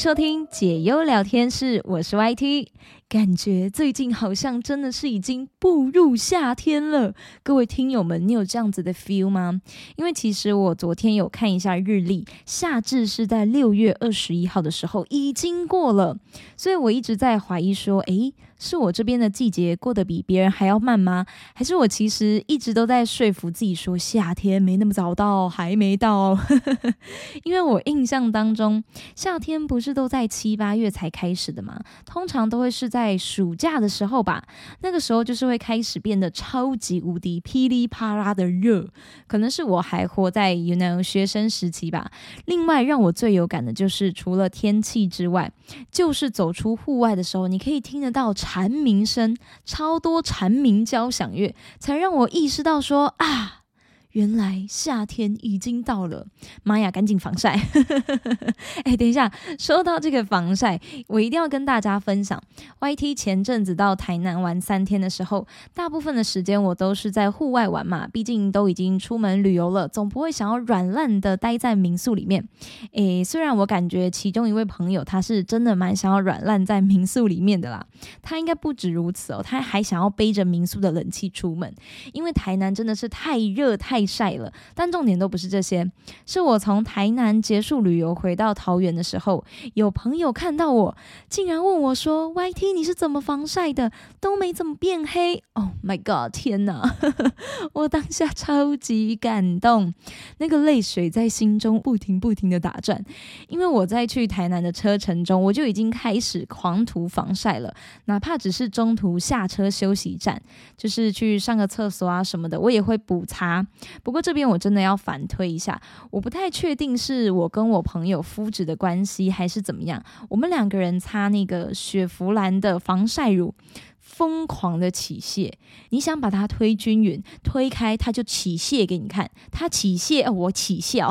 收听解忧聊天室，我是 YT。感觉最近好像真的是已经步入夏天了，各位听友们，你有这样子的 feel 吗？因为其实我昨天有看一下日历，夏至是在六月二十一号的时候已经过了，所以我一直在怀疑说，诶，是我这边的季节过得比别人还要慢吗？还是我其实一直都在说服自己说夏天没那么早到，还没到？因为我印象当中，夏天不是都在七八月才开始的吗？通常都会是在。暑假的时候吧，那个时候就是会开始变得超级无敌噼里啪啦的热，可能是我还活在 you know 学生时期吧。另外让我最有感的就是，除了天气之外，就是走出户外的时候，你可以听得到蝉鸣声，超多蝉鸣交响乐，才让我意识到说啊。原来夏天已经到了，妈呀，赶紧防晒！哎，等一下，说到这个防晒，我一定要跟大家分享。YT 前阵子到台南玩三天的时候，大部分的时间我都是在户外玩嘛，毕竟都已经出门旅游了，总不会想要软烂的待在民宿里面。诶，虽然我感觉其中一位朋友他是真的蛮想要软烂在民宿里面的啦，他应该不止如此哦，他还想要背着民宿的冷气出门，因为台南真的是太热太。晒了，但重点都不是这些。是我从台南结束旅游回到桃园的时候，有朋友看到我，竟然问我说：“YT，你是怎么防晒的？都没怎么变黑。”Oh my god！天哪，我当下超级感动，那个泪水在心中不停不停的打转。因为我在去台南的车程中，我就已经开始狂涂防晒了，哪怕只是中途下车休息站，就是去上个厕所啊什么的，我也会补擦。不过这边我真的要反推一下，我不太确定是我跟我朋友肤质的关系，还是怎么样。我们两个人擦那个雪佛兰的防晒乳。疯狂的起屑，你想把它推均匀，推开它就起屑给你看。它起屑，我起笑，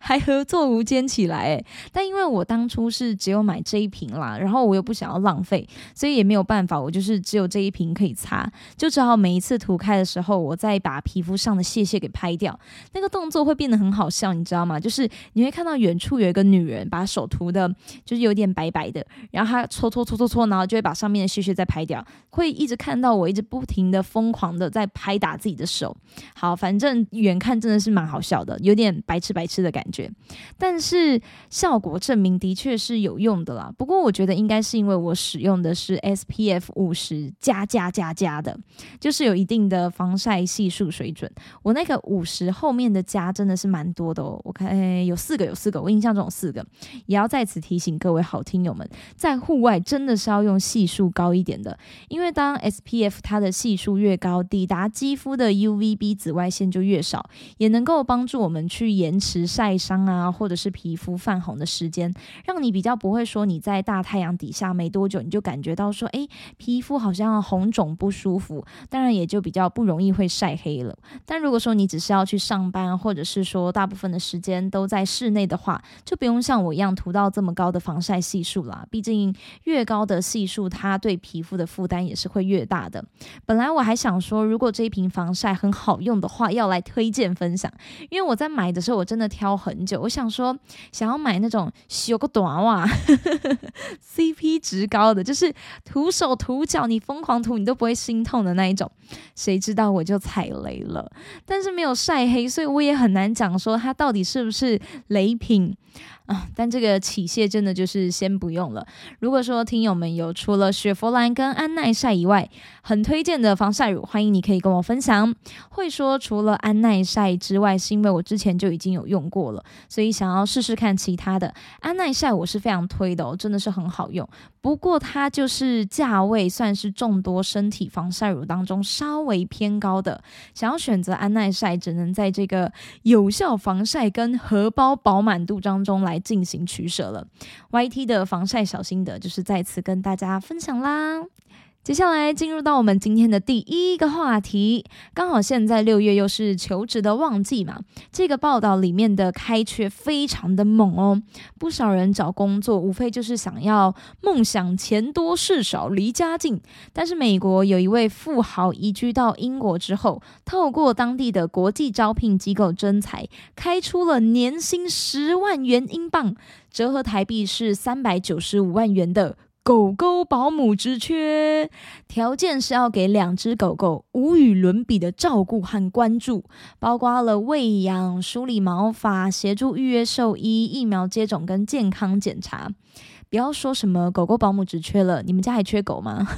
还合作无间起来。但因为我当初是只有买这一瓶啦，然后我又不想要浪费，所以也没有办法，我就是只有这一瓶可以擦，就只好每一次涂开的时候，我再把皮肤上的屑屑给拍掉。那个动作会变得很好笑，你知道吗？就是你会看到远处有一个女人把手涂的，就是有点白白的，然后她搓搓搓搓搓，然后就会把上面的屑屑再拍。掉会一直看到我一直不停的疯狂的在拍打自己的手，好，反正远看真的是蛮好笑的，有点白痴白痴的感觉，但是效果证明的确是有用的啦。不过我觉得应该是因为我使用的是 SPF 五十加加加加的，就是有一定的防晒系数水准。我那个五十后面的加真的是蛮多的哦，我看有四个有四个，我印象中有四个。也要在此提醒各位好听友们，在户外真的是要用系数高一点的。因为当 SPF 它的系数越高，抵达肌肤的 UVB 紫外线就越少，也能够帮助我们去延迟晒伤啊，或者是皮肤泛红的时间，让你比较不会说你在大太阳底下没多久你就感觉到说，哎，皮肤好像红肿不舒服，当然也就比较不容易会晒黑了。但如果说你只是要去上班，或者是说大部分的时间都在室内的话，就不用像我一样涂到这么高的防晒系数啦。毕竟越高的系数，它对皮肤的负担也是会越大的。本来我还想说，如果这一瓶防晒很好用的话，要来推荐分享。因为我在买的时候，我真的挑很久。我想说，想要买那种修个短袜，CP 值高的，就是涂手涂脚，你疯狂涂你都不会心痛的那一种。谁知道我就踩雷了，但是没有晒黑，所以我也很难讲说它到底是不是雷品。啊，但这个起屑真的就是先不用了。如果说听友们有除了。雪佛兰跟安耐晒以外，很推荐的防晒乳，欢迎你可以跟我分享。会说除了。安耐晒之外，是因为我之前就已经有用过了，所以想要试试看其他的安耐晒，我是非常推的哦，真的是很好用。不过它就是价位算是众多身体防晒乳当中稍微偏高的，想要选择安耐晒，只能在这个有效防晒跟荷包饱满度当中来。来进行取舍了。YT 的防晒小心得就是再次跟大家分享啦。接下来进入到我们今天的第一个话题，刚好现在六月又是求职的旺季嘛。这个报道里面的开缺非常的猛哦，不少人找工作无非就是想要梦想钱多事少离家近。但是美国有一位富豪移居到英国之后，透过当地的国际招聘机构征才，开出了年薪十万元英镑，折合台币是三百九十五万元的。狗狗保姆职缺，条件是要给两只狗狗无与伦比的照顾和关注，包括了喂养、梳理毛发、协助预约兽医、疫苗接种跟健康检查。不要说什么狗狗保姆职缺了，你们家还缺狗吗？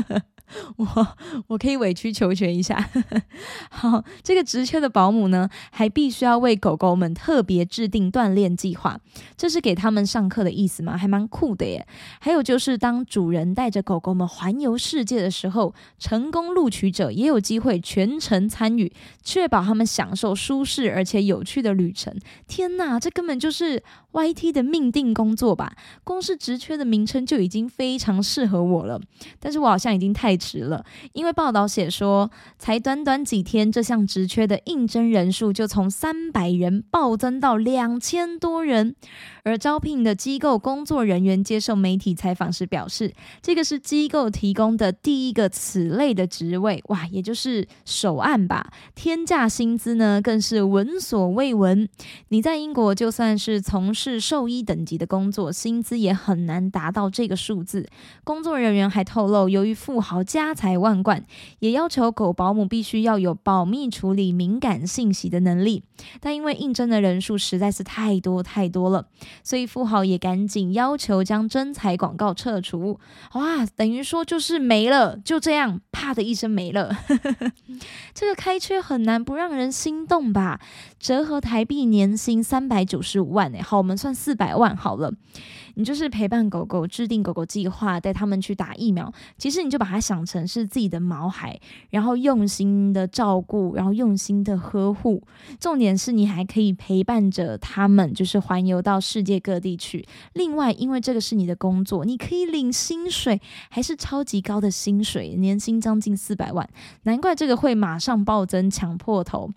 我我可以委曲求全一下，好，这个职缺的保姆呢，还必须要为狗狗们特别制定锻炼计划，这是给他们上课的意思吗？还蛮酷的耶。还有就是，当主人带着狗狗们环游世界的时候，成功录取者也有机会全程参与，确保他们享受舒适而且有趣的旅程。天哪，这根本就是 YT 的命定工作吧？光是职缺的名称就已经非常适合我了，但是我好像已经太。迟了，因为报道写说，才短短几天，这项职缺的应征人数就从三百人暴增到两千多人。而招聘的机构工作人员接受媒体采访时表示，这个是机构提供的第一个此类的职位，哇，也就是首案吧。天价薪资呢，更是闻所未闻。你在英国就算是从事兽医等级的工作，薪资也很难达到这个数字。工作人员还透露，由于富豪家财万贯，也要求狗保姆必须要有保密处理敏感信息的能力。但因为应征的人数实在是太多太多了。所以富豪也赶紧要求将真才广告撤除，哇，等于说就是没了，就这样，啪的一声没了。这个开缺很难不让人心动吧？折合台币年薪三百九十五万，哎，好，我们算四百万好了。你就是陪伴狗狗，制定狗狗计划，带他们去打疫苗。其实你就把它想成是自己的毛孩，然后用心的照顾，然后用心的呵护。重点是你还可以陪伴着他们，就是环游到世界各地去。另外，因为这个是你的工作，你可以领薪水，还是超级高的薪水，年薪将近四百万。难怪这个会马上暴增，抢破头。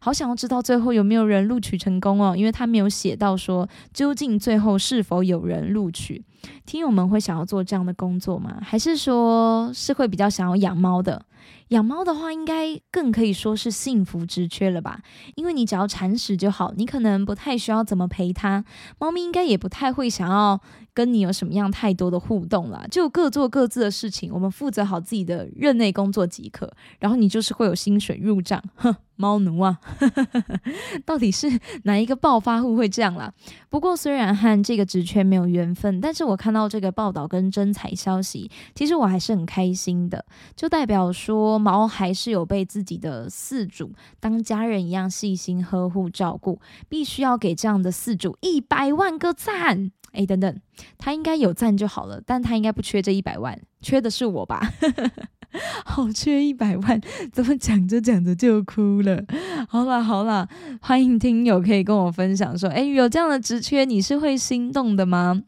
好想要知道最后有没有人录取成功哦，因为他没有写到说究竟最后是否有人。录取，听友们会想要做这样的工作吗？还是说是会比较想要养猫的？养猫的话，应该更可以说是幸福之缺了吧？因为你只要铲屎就好，你可能不太需要怎么陪它，猫咪应该也不太会想要跟你有什么样太多的互动啦，就各做各自的事情，我们负责好自己的任内工作即可。然后你就是会有薪水入账，哼。猫奴啊，到底是哪一个暴发户会这样啦？不过虽然和这个职缺没有缘分，但是我看到这个报道跟真彩消息，其实我还是很开心的，就代表说猫还是有被自己的饲主当家人一样细心呵护照顾，必须要给这样的饲主一百万个赞！哎，等等，他应该有赞就好了，但他应该不缺这一百万，缺的是我吧？好缺一百万，怎么讲着讲着就哭了？好啦好啦，欢迎听友可以跟我分享说，哎，有这样的直缺，你是会心动的吗？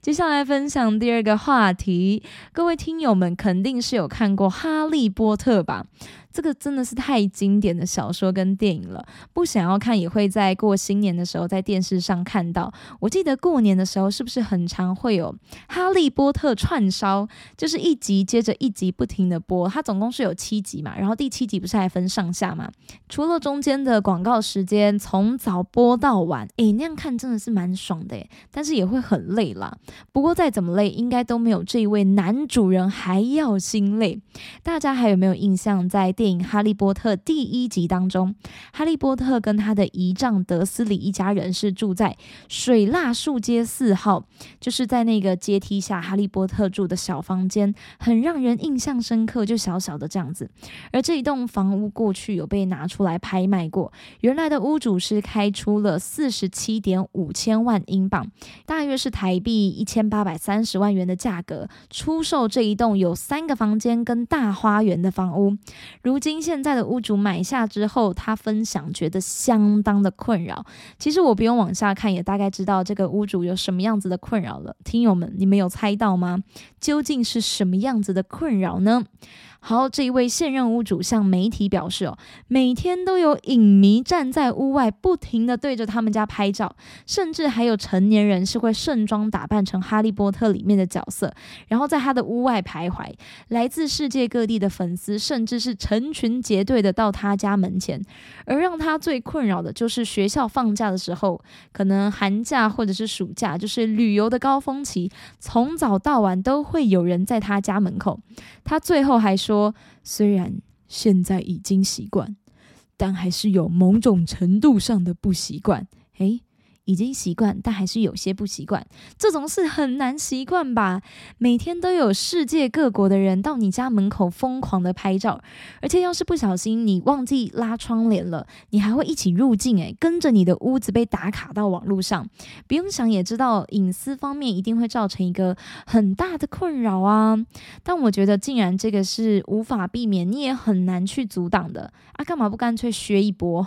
接下来分享第二个话题，各位听友们肯定是有看过《哈利波特》吧？这个真的是太经典的小说跟电影了，不想要看也会在过新年的时候在电视上看到。我记得过年的时候是不是很常会有《哈利波特》串烧，就是一集接着一集不停的播，它总共是有七集嘛，然后第七集不是还分上下嘛？除了中间的广告时间从早播到晚，诶，那样看真的是蛮爽的诶，但是也会很累啦。不过再怎么累，应该都没有这一位男主人还要心累。大家还有没有印象在？电影《哈利波特》第一集当中，哈利波特跟他的姨丈德斯里一家人是住在水蜡树街四号，就是在那个阶梯下，哈利波特住的小房间，很让人印象深刻，就小小的这样子。而这一栋房屋过去有被拿出来拍卖过，原来的屋主是开出了四十七点五千万英镑，大约是台币一千八百三十万元的价格，出售这一栋有三个房间跟大花园的房屋。如如今现在的屋主买下之后，他分享觉得相当的困扰。其实我不用往下看，也大概知道这个屋主有什么样子的困扰了。听友们，你们有猜到吗？究竟是什么样子的困扰呢？好，这一位现任屋主向媒体表示哦，每天都有影迷站在屋外，不停的对着他们家拍照，甚至还有成年人是会盛装打扮成哈利波特里面的角色，然后在他的屋外徘徊。来自世界各地的粉丝，甚至是成群结队的到他家门前。而让他最困扰的就是学校放假的时候，可能寒假或者是暑假，就是旅游的高峰期，从早到晚都会有人在他家门口。他最后还说。说虽然现在已经习惯，但还是有某种程度上的不习惯。诶。已经习惯，但还是有些不习惯。这种事很难习惯吧？每天都有世界各国的人到你家门口疯狂的拍照，而且要是不小心你忘记拉窗帘了，你还会一起入境，诶，跟着你的屋子被打卡到网络上。不用想也知道，隐私方面一定会造成一个很大的困扰啊。但我觉得，既然这个是无法避免，你也很难去阻挡的啊，干嘛不干脆削一波？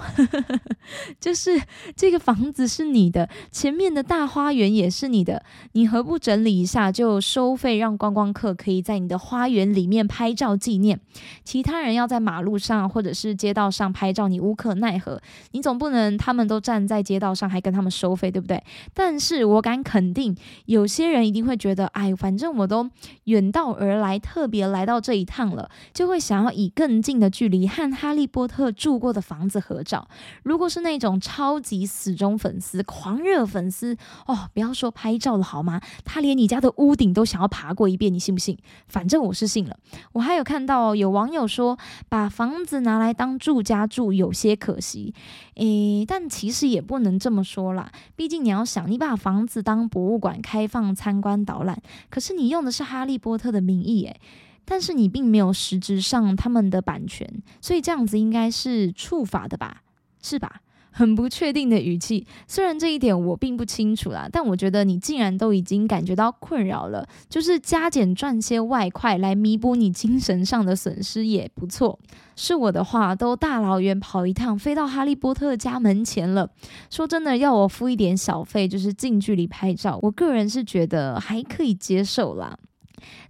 就是这个房子是你。你的前面的大花园也是你的，你何不整理一下就收费，让观光客可以在你的花园里面拍照纪念？其他人要在马路上或者是街道上拍照，你无可奈何。你总不能他们都站在街道上还跟他们收费，对不对？但是我敢肯定，有些人一定会觉得，哎，反正我都远道而来，特别来到这一趟了，就会想要以更近的距离和哈利波特住过的房子合照。如果是那种超级死忠粉丝，狂热粉丝哦，不要说拍照了好吗？他连你家的屋顶都想要爬过一遍，你信不信？反正我是信了。我还有看到有网友说，把房子拿来当住家住有些可惜。诶，但其实也不能这么说啦，毕竟你要想，你把房子当博物馆开放参观导览，可是你用的是哈利波特的名义，诶，但是你并没有实质上他们的版权，所以这样子应该是触法的吧？是吧？很不确定的语气，虽然这一点我并不清楚啦，但我觉得你既然都已经感觉到困扰了，就是加减赚些外快来弥补你精神上的损失也不错。是我的话，都大老远跑一趟，飞到哈利波特家门前了。说真的，要我付一点小费，就是近距离拍照，我个人是觉得还可以接受啦。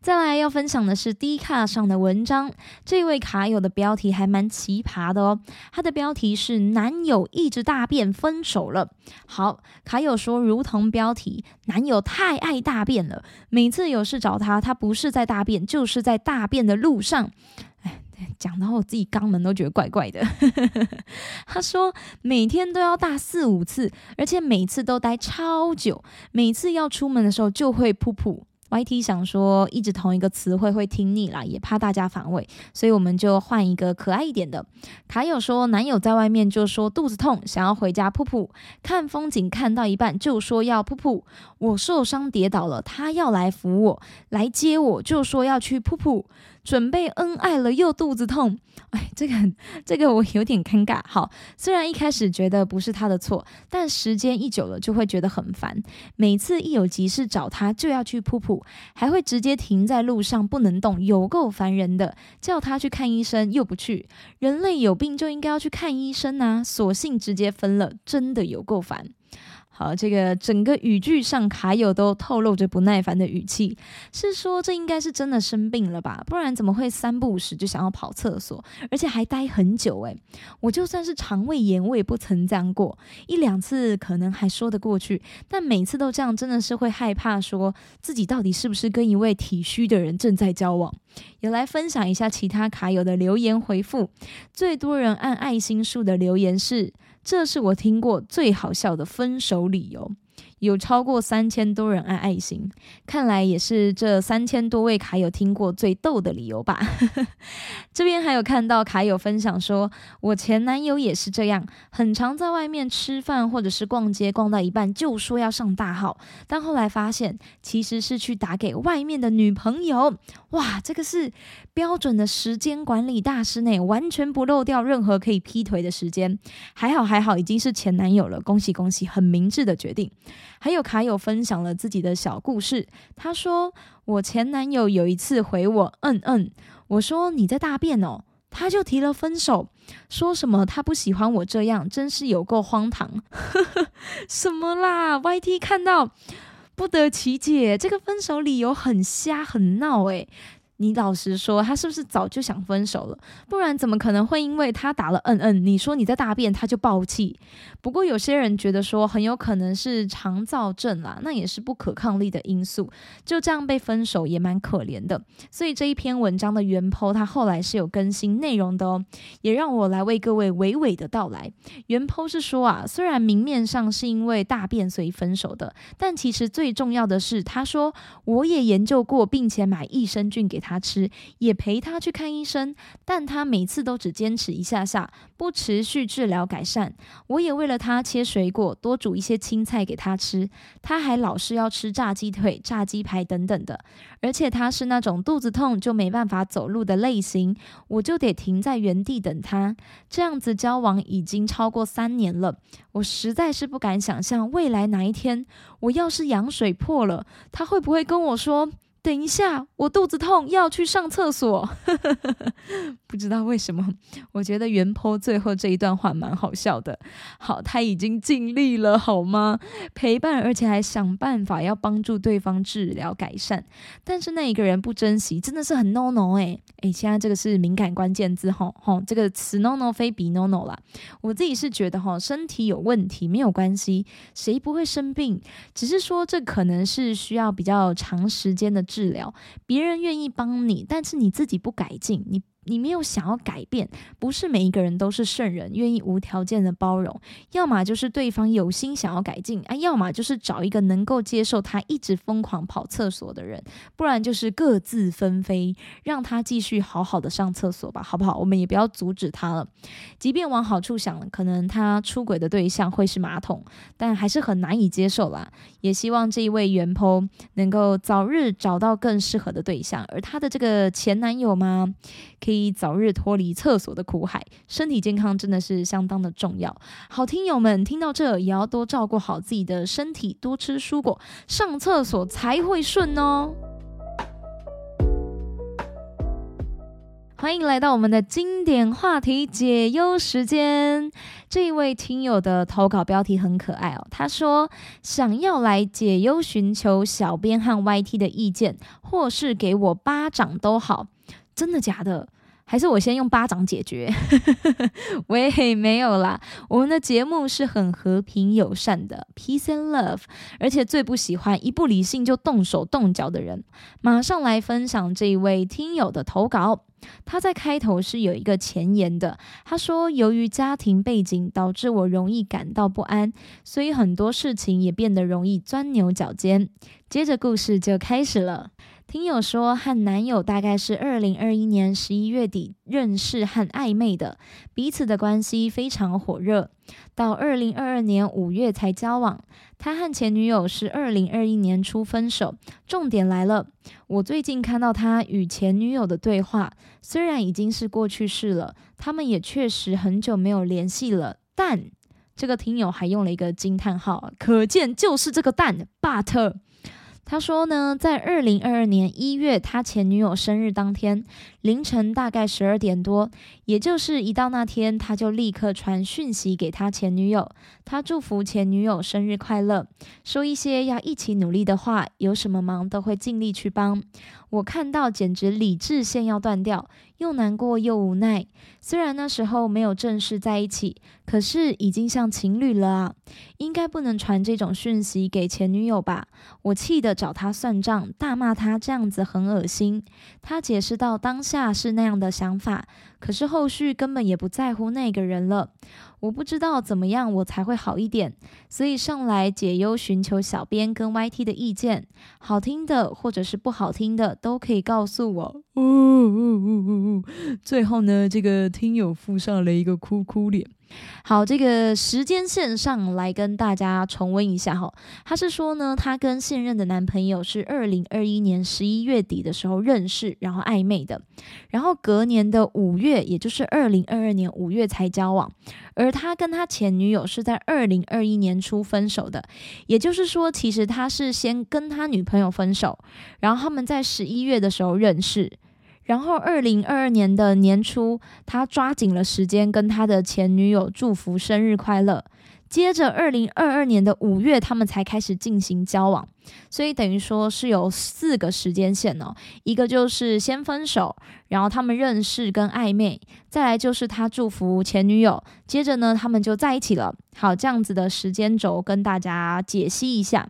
再来要分享的是 D 卡上的文章，这位卡友的标题还蛮奇葩的哦。他的标题是“男友一直大便分手了”。好，卡友说，如同标题，男友太爱大便了，每次有事找他，他不是在大便，就是在大便的路上。哎，讲到我自己肛门都觉得怪怪的。他说，每天都要大四五次，而且每次都待超久，每次要出门的时候就会噗噗。YT 想说，一直同一个词汇会听腻啦，也怕大家反胃，所以我们就换一个可爱一点的。卡友说，男友在外面就说肚子痛，想要回家噗噗，看风景看到一半就说要噗噗，我受伤跌倒了，他要来扶我，来接我就说要去噗噗。准备恩爱了又肚子痛，哎，这个这个我有点尴尬。好，虽然一开始觉得不是他的错，但时间一久了就会觉得很烦。每次一有急事找他就要去噗噗，还会直接停在路上不能动，有够烦人的。叫他去看医生又不去，人类有病就应该要去看医生啊，索性直接分了，真的有够烦。好，这个整个语句上卡友都透露着不耐烦的语气，是说这应该是真的生病了吧？不然怎么会三不五时就想要跑厕所，而且还待很久？诶，我就算是肠胃炎，我也不曾这样过，一两次可能还说得过去，但每次都这样，真的是会害怕，说自己到底是不是跟一位体虚的人正在交往？也来分享一下其他卡友的留言回复，最多人按爱心数的留言是。这是我听过最好笑的分手理由。有超过三千多人按爱心，看来也是这三千多位卡友听过最逗的理由吧。这边还有看到卡友分享说，我前男友也是这样，很常在外面吃饭或者是逛街，逛到一半就说要上大号，但后来发现其实是去打给外面的女朋友。哇，这个是标准的时间管理大师呢，完全不漏掉任何可以劈腿的时间。还好还好，已经是前男友了，恭喜恭喜，很明智的决定。还有卡友分享了自己的小故事。他说：“我前男友有一次回我，嗯嗯，我说你在大便哦。”他就提了分手，说什么他不喜欢我这样，真是有够荒唐。什么啦？YT 看到不得其解，这个分手理由很瞎很闹诶。你老实说，他是不是早就想分手了？不然怎么可能会因为他打了嗯嗯，你说你在大便，他就爆气？不过有些人觉得说很有可能是肠燥症啦，那也是不可抗力的因素，就这样被分手也蛮可怜的。所以这一篇文章的原 po 他后来是有更新内容的哦，也让我来为各位娓娓的道来。原 po 是说啊，虽然明面上是因为大便所以分手的，但其实最重要的是，他说我也研究过，并且买益生菌给他。他吃也陪他去看医生，但他每次都只坚持一下下，不持续治疗改善。我也为了他切水果，多煮一些青菜给他吃。他还老是要吃炸鸡腿、炸鸡排等等的，而且他是那种肚子痛就没办法走路的类型，我就得停在原地等他。这样子交往已经超过三年了，我实在是不敢想象未来哪一天我要是羊水破了，他会不会跟我说？等一下，我肚子痛，要去上厕所。不知道为什么，我觉得原坡最后这一段话蛮好笑的。好，他已经尽力了，好吗？陪伴，而且还想办法要帮助对方治疗改善。但是那一个人不珍惜，真的是很 no no 哎哎，现在这个是敏感关键字吼吼，这个词 no no 非比 no no 啦。我自己是觉得哈，身体有问题没有关系，谁不会生病？只是说这可能是需要比较长时间的。治疗，别人愿意帮你，但是你自己不改进，你。你没有想要改变，不是每一个人都是圣人，愿意无条件的包容。要么就是对方有心想要改进啊，要么就是找一个能够接受他一直疯狂跑厕所的人，不然就是各自纷飞，让他继续好好的上厕所吧，好不好？我们也不要阻止他了。即便往好处想，可能他出轨的对象会是马桶，但还是很难以接受啦。也希望这一位原剖能够早日找到更适合的对象，而他的这个前男友吗？可以。早日脱离厕所的苦海，身体健康真的是相当的重要。好听友们听到这，也要多照顾好自己的身体，多吃蔬果，上厕所才会顺哦。欢迎来到我们的经典话题解忧时间。这一位听友的投稿标题很可爱哦，他说想要来解忧，寻求小编和 YT 的意见，或是给我巴掌都好。真的假的？还是我先用巴掌解决？喂，没有啦，我们的节目是很和平友善的，peace and love，而且最不喜欢一不理性就动手动脚的人。马上来分享这一位听友的投稿。他在开头是有一个前言的，他说：“由于家庭背景导致我容易感到不安，所以很多事情也变得容易钻牛角尖。”接着故事就开始了。听友说，和男友大概是二零二一年十一月底认识和暧昧的，彼此的关系非常火热，到二零二二年五月才交往。他和前女友是二零二一年初分手。重点来了，我最近看到他与前女友的对话，虽然已经是过去式了，他们也确实很久没有联系了，但这个听友还用了一个惊叹号，可见就是这个但，but。他说呢，在二零二二年一月，他前女友生日当天凌晨大概十二点多，也就是一到那天，他就立刻传讯息给他前女友，他祝福前女友生日快乐，说一些要一起努力的话，有什么忙都会尽力去帮。我看到简直理智线要断掉，又难过又无奈。虽然那时候没有正式在一起，可是已经像情侣了啊！应该不能传这种讯息给前女友吧？我气得找他算账，大骂他这样子很恶心。他解释到当下是那样的想法，可是后续根本也不在乎那个人了。我不知道怎么样我才会好一点，所以上来解忧，寻求小编跟 YT 的意见，好听的或者是不好听的都可以告诉我。最后呢，这个听友附上了一个哭哭脸。好，这个时间线上来跟大家重温一下哈。他是说呢，他跟现任的男朋友是二零二一年十一月底的时候认识，然后暧昧的，然后隔年的五月，也就是二零二二年五月才交往。而他跟他前女友是在二零二一年初分手的，也就是说，其实他是先跟他女朋友分手，然后他们在十一月的时候认识。然后二零二二年的年初，他抓紧了时间跟他的前女友祝福生日快乐。接着，二零二二年的五月，他们才开始进行交往，所以等于说是有四个时间线哦。一个就是先分手，然后他们认识跟暧昧，再来就是他祝福前女友，接着呢，他们就在一起了。好，这样子的时间轴跟大家解析一下。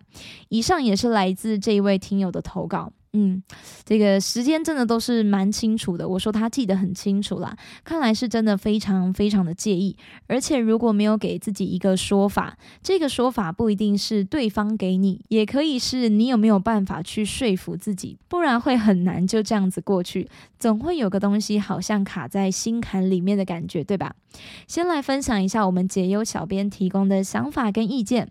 以上也是来自这一位听友的投稿。嗯，这个时间真的都是蛮清楚的。我说他记得很清楚啦，看来是真的非常非常的介意。而且如果没有给自己一个说法，这个说法不一定是对方给你，也可以是你有没有办法去说服自己，不然会很难就这样子过去。总会有个东西好像卡在心坎里面的感觉，对吧？先来分享一下我们解忧小编提供的想法跟意见。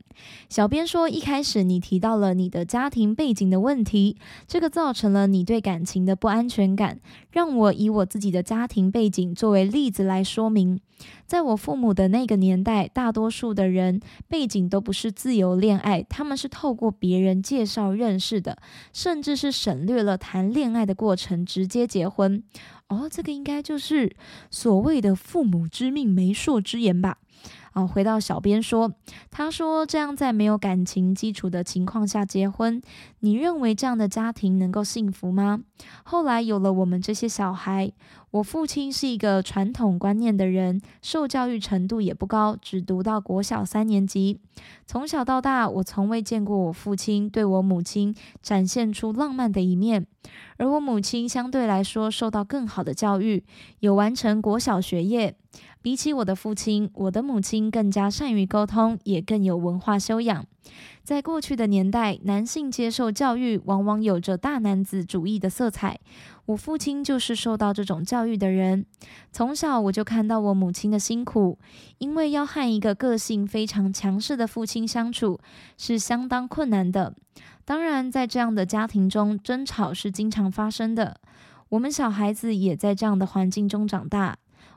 小编说，一开始你提到了你的家庭背景的问题，这个造成了你对感情的不安全感。让我以我自己的家庭背景作为例子来说明。在我父母的那个年代，大多数的人背景都不是自由恋爱，他们是透过别人介绍认识的，甚至是省略了谈恋爱的过程，直接结婚。哦，这个应该就是所谓的父母之命，媒妁之言吧。啊，回到小编说，他说这样在没有感情基础的情况下结婚，你认为这样的家庭能够幸福吗？后来有了我们这些小孩，我父亲是一个传统观念的人，受教育程度也不高，只读到国小三年级。从小到大，我从未见过我父亲对我母亲展现出浪漫的一面，而我母亲相对来说受到更好的教育，有完成国小学业。比起我的父亲，我的母亲更加善于沟通，也更有文化修养。在过去的年代，男性接受教育往往有着大男子主义的色彩。我父亲就是受到这种教育的人。从小我就看到我母亲的辛苦，因为要和一个个性非常强势的父亲相处是相当困难的。当然，在这样的家庭中，争吵是经常发生的。我们小孩子也在这样的环境中长大。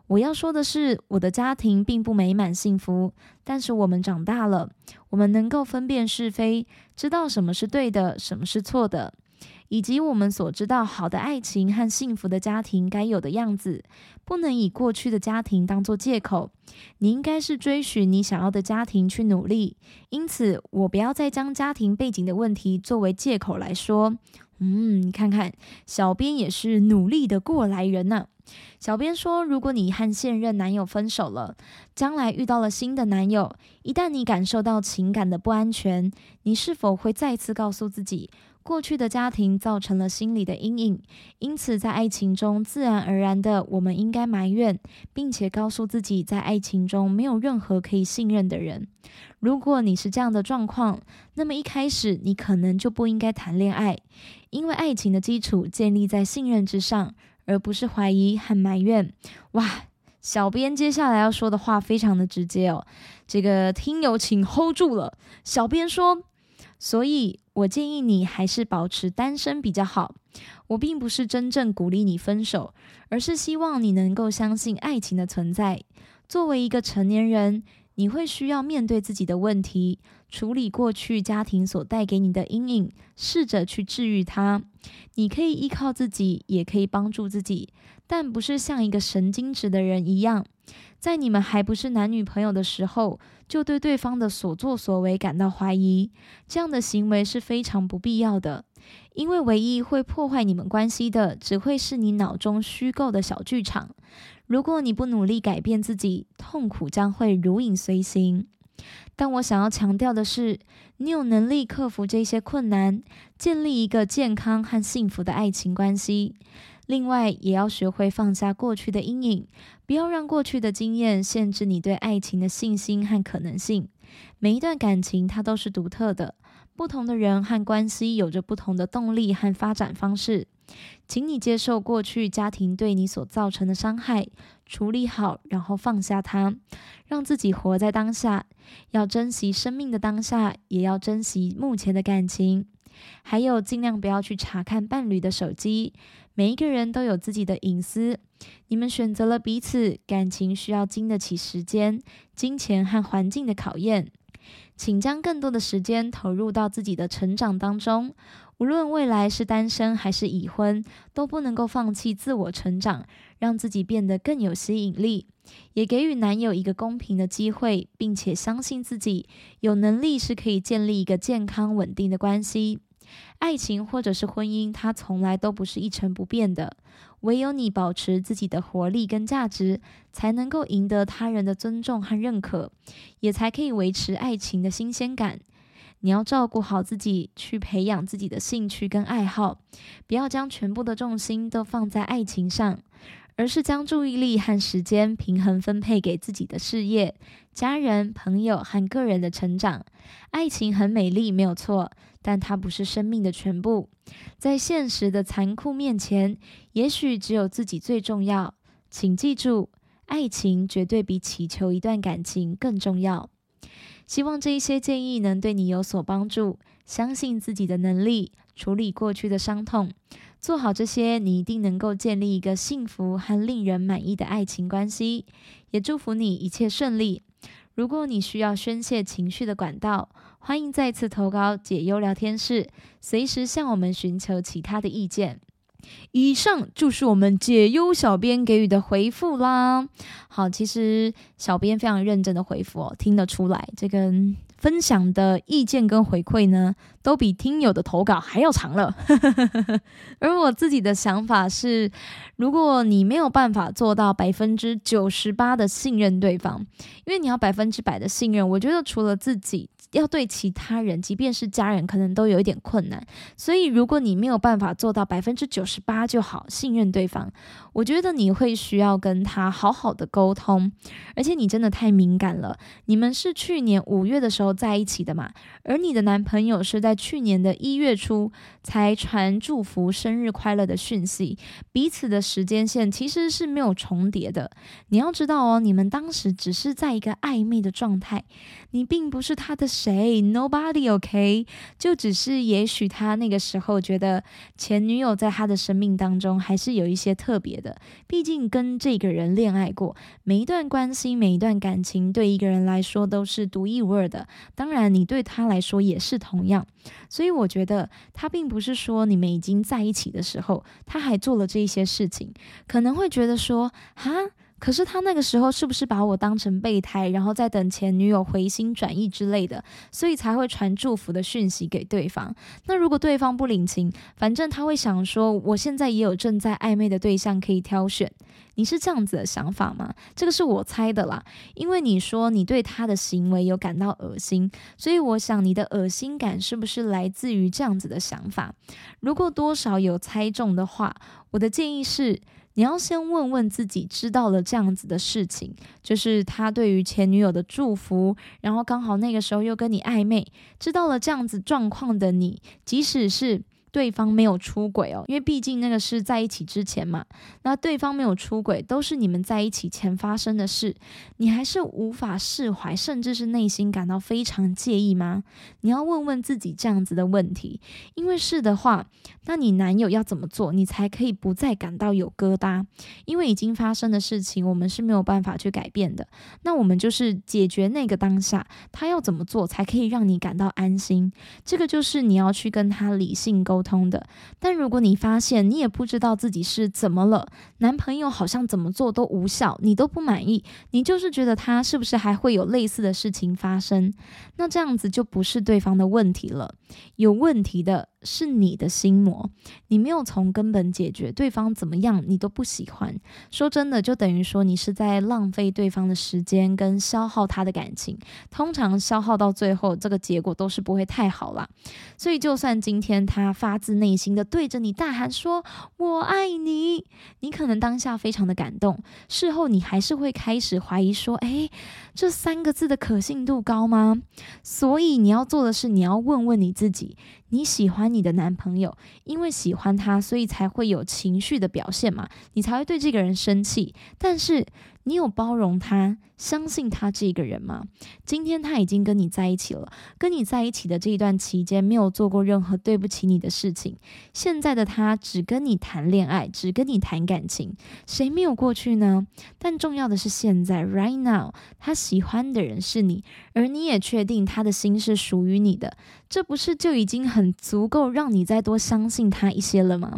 我要说的是，我的家庭并不美满幸福，但是我们长大了，我们能够分辨是非，知道什么是对的，什么是错的，以及我们所知道好的爱情和幸福的家庭该有的样子，不能以过去的家庭当做借口。你应该是追寻你想要的家庭去努力，因此我不要再将家庭背景的问题作为借口来说。嗯，看看，小编也是努力的过来人呢。小编说，如果你和现任男友分手了，将来遇到了新的男友，一旦你感受到情感的不安全，你是否会再次告诉自己，过去的家庭造成了心理的阴影？因此，在爱情中自然而然的，我们应该埋怨，并且告诉自己，在爱情中没有任何可以信任的人。如果你是这样的状况，那么一开始你可能就不应该谈恋爱，因为爱情的基础建立在信任之上。而不是怀疑和埋怨。哇，小编接下来要说的话非常的直接哦，这个听友请 hold 住了。小编说，所以我建议你还是保持单身比较好。我并不是真正鼓励你分手，而是希望你能够相信爱情的存在。作为一个成年人。你会需要面对自己的问题，处理过去家庭所带给你的阴影，试着去治愈它。你可以依靠自己，也可以帮助自己，但不是像一个神经质的人一样，在你们还不是男女朋友的时候，就对对方的所作所为感到怀疑。这样的行为是非常不必要的，因为唯一会破坏你们关系的，只会是你脑中虚构的小剧场。如果你不努力改变自己，痛苦将会如影随形。但我想要强调的是，你有能力克服这些困难，建立一个健康和幸福的爱情关系。另外，也要学会放下过去的阴影，不要让过去的经验限制你对爱情的信心和可能性。每一段感情它都是独特的，不同的人和关系有着不同的动力和发展方式。请你接受过去家庭对你所造成的伤害，处理好，然后放下它，让自己活在当下。要珍惜生命的当下，也要珍惜目前的感情。还有，尽量不要去查看伴侣的手机。每一个人都有自己的隐私。你们选择了彼此，感情需要经得起时间、金钱和环境的考验。请将更多的时间投入到自己的成长当中。无论未来是单身还是已婚，都不能够放弃自我成长，让自己变得更有吸引力，也给予男友一个公平的机会，并且相信自己有能力是可以建立一个健康稳定的关系。爱情或者是婚姻，它从来都不是一成不变的。唯有你保持自己的活力跟价值，才能够赢得他人的尊重和认可，也才可以维持爱情的新鲜感。你要照顾好自己，去培养自己的兴趣跟爱好，不要将全部的重心都放在爱情上，而是将注意力和时间平衡分配给自己的事业、家人、朋友和个人的成长。爱情很美丽，没有错。但它不是生命的全部，在现实的残酷面前，也许只有自己最重要。请记住，爱情绝对比祈求一段感情更重要。希望这一些建议能对你有所帮助。相信自己的能力，处理过去的伤痛，做好这些，你一定能够建立一个幸福和令人满意的爱情关系。也祝福你一切顺利。如果你需要宣泄情绪的管道，欢迎再次投稿解忧聊天室，随时向我们寻求其他的意见。以上就是我们解忧小编给予的回复啦。好，其实小编非常认真的回复哦，听得出来这个。分享的意见跟回馈呢，都比听友的投稿还要长了。而我自己的想法是，如果你没有办法做到百分之九十八的信任对方，因为你要百分之百的信任，我觉得除了自己。要对其他人，即便是家人，可能都有一点困难。所以，如果你没有办法做到百分之九十八就好信任对方，我觉得你会需要跟他好好的沟通。而且，你真的太敏感了。你们是去年五月的时候在一起的嘛？而你的男朋友是在去年的一月初才传祝福生日快乐的讯息，彼此的时间线其实是没有重叠的。你要知道哦，你们当时只是在一个暧昧的状态，你并不是他的。谁？Nobody OK，就只是也许他那个时候觉得前女友在他的生命当中还是有一些特别的，毕竟跟这个人恋爱过，每一段关系、每一段感情对一个人来说都是独一无二的。当然，你对他来说也是同样。所以我觉得他并不是说你们已经在一起的时候，他还做了这些事情，可能会觉得说，哈。可是他那个时候是不是把我当成备胎，然后再等前女友回心转意之类的，所以才会传祝福的讯息给对方？那如果对方不领情，反正他会想说，我现在也有正在暧昧的对象可以挑选。你是这样子的想法吗？这个是我猜的啦，因为你说你对他的行为有感到恶心，所以我想你的恶心感是不是来自于这样子的想法？如果多少有猜中的话，我的建议是。你要先问问自己，知道了这样子的事情，就是他对于前女友的祝福，然后刚好那个时候又跟你暧昧，知道了这样子状况的你，即使是。对方没有出轨哦，因为毕竟那个是在一起之前嘛。那对方没有出轨，都是你们在一起前发生的事，你还是无法释怀，甚至是内心感到非常介意吗？你要问问自己这样子的问题，因为是的话，那你男友要怎么做，你才可以不再感到有疙瘩？因为已经发生的事情，我们是没有办法去改变的。那我们就是解决那个当下，他要怎么做才可以让你感到安心？这个就是你要去跟他理性沟。沟通的，但如果你发现你也不知道自己是怎么了，男朋友好像怎么做都无效，你都不满意，你就是觉得他是不是还会有类似的事情发生？那这样子就不是对方的问题了，有问题的。是你的心魔，你没有从根本解决，对方怎么样你都不喜欢。说真的，就等于说你是在浪费对方的时间跟消耗他的感情。通常消耗到最后，这个结果都是不会太好啦。所以，就算今天他发自内心的对着你大喊说“我爱你”，你可能当下非常的感动，事后你还是会开始怀疑说：“诶，这三个字的可信度高吗？”所以你要做的是，你要问问你自己。你喜欢你的男朋友，因为喜欢他，所以才会有情绪的表现嘛？你才会对这个人生气。但是你有包容他、相信他这个人吗？今天他已经跟你在一起了，跟你在一起的这一段期间没有做过任何对不起你的事情。现在的他只跟你谈恋爱，只跟你谈感情，谁没有过去呢？但重要的是现在，right now，他喜欢的人是你，而你也确定他的心是属于你的，这不是就已经很足够让你再多相信他一些了吗？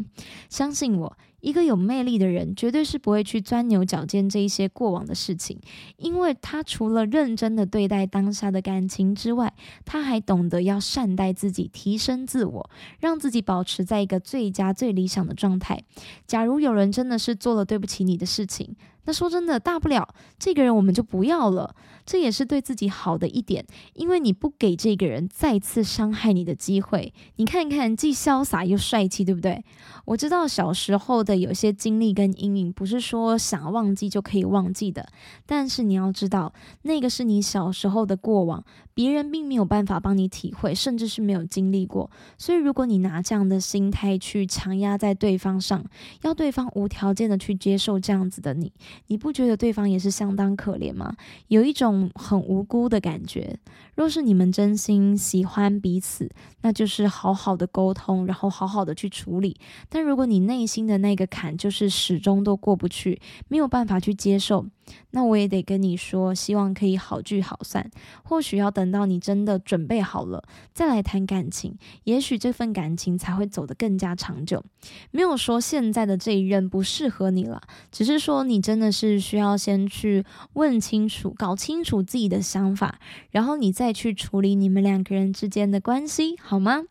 相信我。一个有魅力的人，绝对是不会去钻牛角尖这一些过往的事情，因为他除了认真的对待当下的感情之外，他还懂得要善待自己，提升自我，让自己保持在一个最佳、最理想的状态。假如有人真的是做了对不起你的事情，那说真的，大不了这个人我们就不要了，这也是对自己好的一点，因为你不给这个人再次伤害你的机会。你看看，既潇洒又帅气，对不对？我知道小时候的有些经历跟阴影，不是说想忘记就可以忘记的，但是你要知道，那个是你小时候的过往，别人并没有办法帮你体会，甚至是没有经历过。所以，如果你拿这样的心态去强压在对方上，要对方无条件的去接受这样子的你。你不觉得对方也是相当可怜吗？有一种很无辜的感觉。若是你们真心喜欢彼此，那就是好好的沟通，然后好好的去处理。但如果你内心的那个坎就是始终都过不去，没有办法去接受。那我也得跟你说，希望可以好聚好散。或许要等到你真的准备好了，再来谈感情，也许这份感情才会走得更加长久。没有说现在的这一任不适合你了，只是说你真的是需要先去问清楚、搞清楚自己的想法，然后你再去处理你们两个人之间的关系，好吗？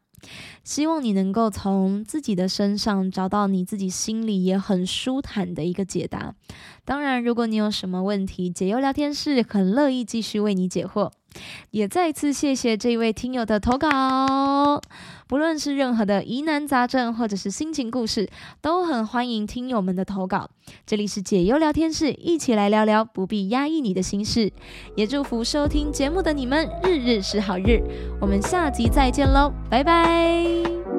希望你能够从自己的身上找到你自己心里也很舒坦的一个解答。当然，如果你有什么问题，解忧聊天室很乐意继续为你解惑。也再次谢谢这位听友的投稿。不论是任何的疑难杂症，或者是心情故事，都很欢迎听友们的投稿。这里是解忧聊天室，一起来聊聊，不必压抑你的心事。也祝福收听节目的你们日日是好日。我们下集再见喽，拜拜。